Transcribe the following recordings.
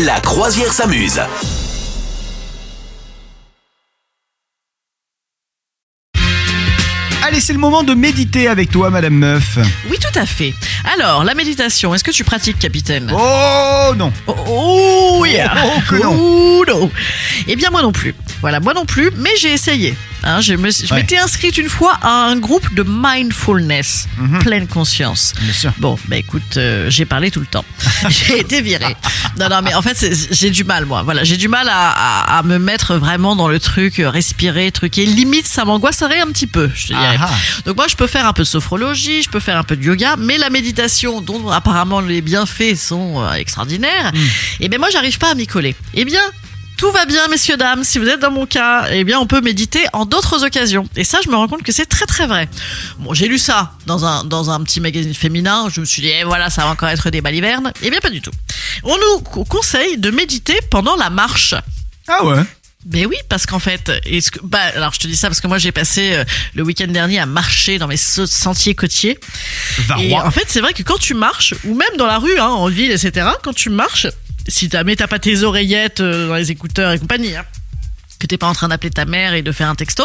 La croisière s'amuse. Allez, c'est le moment de méditer avec toi, Madame Meuf. Oui, tout à fait. Alors, la méditation, est-ce que tu pratiques, capitaine? Oh non Oh, oh, yeah. Oh, que non. Oh, non. Eh bien, moi non plus. Voilà, moi non plus, mais j'ai essayé. Hein, je Ouais. m'étais inscrite une fois à un groupe de mindfulness, Mhm. pleine conscience. Bien sûr. Bon, bah écoute, euh, j'ai parlé tout le temps. j'ai été virée. Non, non, mais en fait, j'ai du mal, moi. Voilà, j'ai du mal à, à- à me mettre vraiment dans le truc, euh, respirer, truquer. Limite, ça m'angoisserait un petit peu, je te dirais. Ah, ah. Donc moi, je peux faire un peu de sophrologie, je peux faire un peu de yoga, mais la méditation, dont apparemment les bienfaits sont euh, extraordinaires, et bien moi, j'arrive pas à m'y coller. Eh bien. Tout va bien, messieurs, dames. Si vous êtes dans mon cas, eh bien, on peut méditer en d'autres occasions. Et ça, je me rends compte que c'est très, très vrai. Bon, j'ai lu ça dans un, dans un petit magazine féminin. Je me suis dit, eh, voilà, ça va encore être des balivernes. Eh bien, pas du tout. On nous co- conseille de méditer pendant la marche. Ah ouais Ben oui, parce qu'en fait, est-ce que, bah, alors je te dis ça parce que moi j'ai passé euh, le week-end dernier à marcher dans mes se- sentiers côtiers. Et Varrois. en fait, c'est vrai que quand tu marches, ou même dans la rue, hein, en ville, etc., quand tu marches, si t'as, mais t'as pas tes oreillettes euh, dans les écouteurs et compagnie, hein, que t'es pas en train d'appeler ta mère et de faire un texto,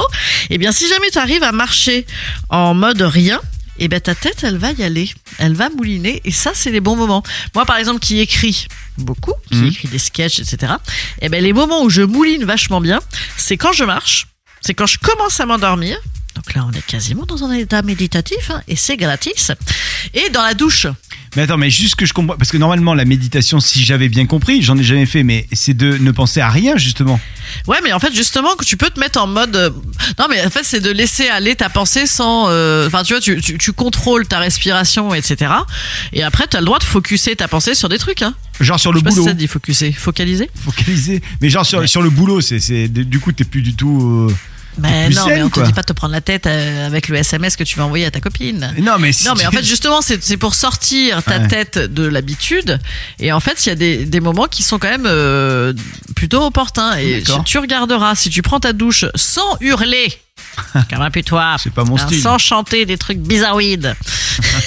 eh bien, si jamais tu arrives à marcher en mode rien, eh ben ta tête, elle va y aller, elle va mouliner, et ça, c'est les bons moments. Moi, par exemple, qui écris beaucoup, qui Mhm. écrit des sketchs, etc., eh ben les moments où je mouline vachement bien, c'est quand je marche, c'est quand je commence à m'endormir. Donc là, on est quasiment dans un état méditatif, hein, et c'est gratis. Et dans la douche. Mais attends, mais juste que je comprends. Parce que normalement, la méditation, si j'avais bien compris, j'en ai jamais fait, mais c'est de ne penser à rien, justement. Ouais, mais en fait, justement, que tu peux te mettre en mode. euh, Non, mais en fait, c'est de laisser aller ta pensée sans. euh, Enfin, tu vois, tu, tu, tu contrôles ta respiration, etc. Et après, tu as le droit de focuser ta pensée sur des trucs. Hein. Genre sur Je le sais pas si boulot. ça te dit focuser. Focaliser Focaliser. Mais genre sur, sur le boulot, c'est, c'est, du coup, t'es plus du tout. euh, Mais plus non, mais on te quoi. dit pas de te prendre la tête euh, avec le SMS que tu vas envoyer à ta copine. Non, mais si Non, mais en fait, justement, c'est pour sortir ta Ouais. tête de l'habitude. Et en fait, il y a des, des moments qui sont quand même euh, plutôt opportuns. Et D'accord. tu regarderas, si tu prends ta douche sans hurler, putois, C'est pas mon hein, style. sans chanter des trucs bizarroïdes,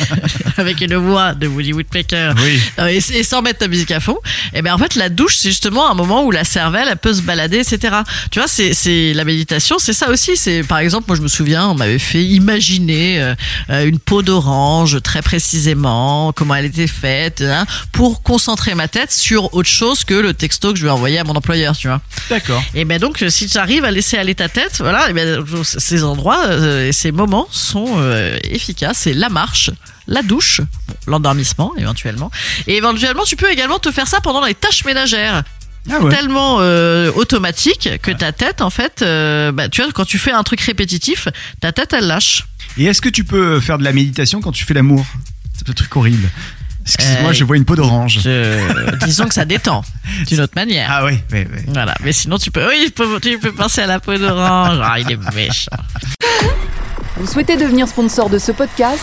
avec une voix de Woody Woodpecker, Oui. euh, et, et sans mettre ta musique à fond, et ben en fait la douche c'est justement un moment où la cervelle elle peut se balader etc. Tu vois c'est c'est la méditation c'est ça aussi c'est par exemple moi je me souviens on m'avait fait imaginer euh, euh, une peau d'orange très précisément comment elle était faite hein, pour concentrer ma tête sur autre chose que le texto que je vais envoyer à mon employeur tu vois. D'accord. Et ben donc si tu arrives à laisser aller ta tête voilà et ben ces endroits euh, ces moments sont euh, efficaces c'est la marche la douche, bon, l'endormissement éventuellement, et éventuellement tu peux également te faire ça pendant les tâches ménagères, Ah ouais. tellement euh, automatique que ta tête en fait, euh, bah, tu vois quand tu fais un truc répétitif, ta tête elle lâche. Et est-ce que tu peux faire de la méditation quand tu fais l'amour? C'est un truc horrible. Excuse-moi, Euh, je vois une peau d'orange. Je- disons que ça détend d'une autre manière. Ah oui, oui, oui. Voilà, mais sinon tu peux, oui, tu peux, tu peux penser à la peau d'orange. Ah, il est méchant. Vous souhaitez devenir sponsor de ce podcast?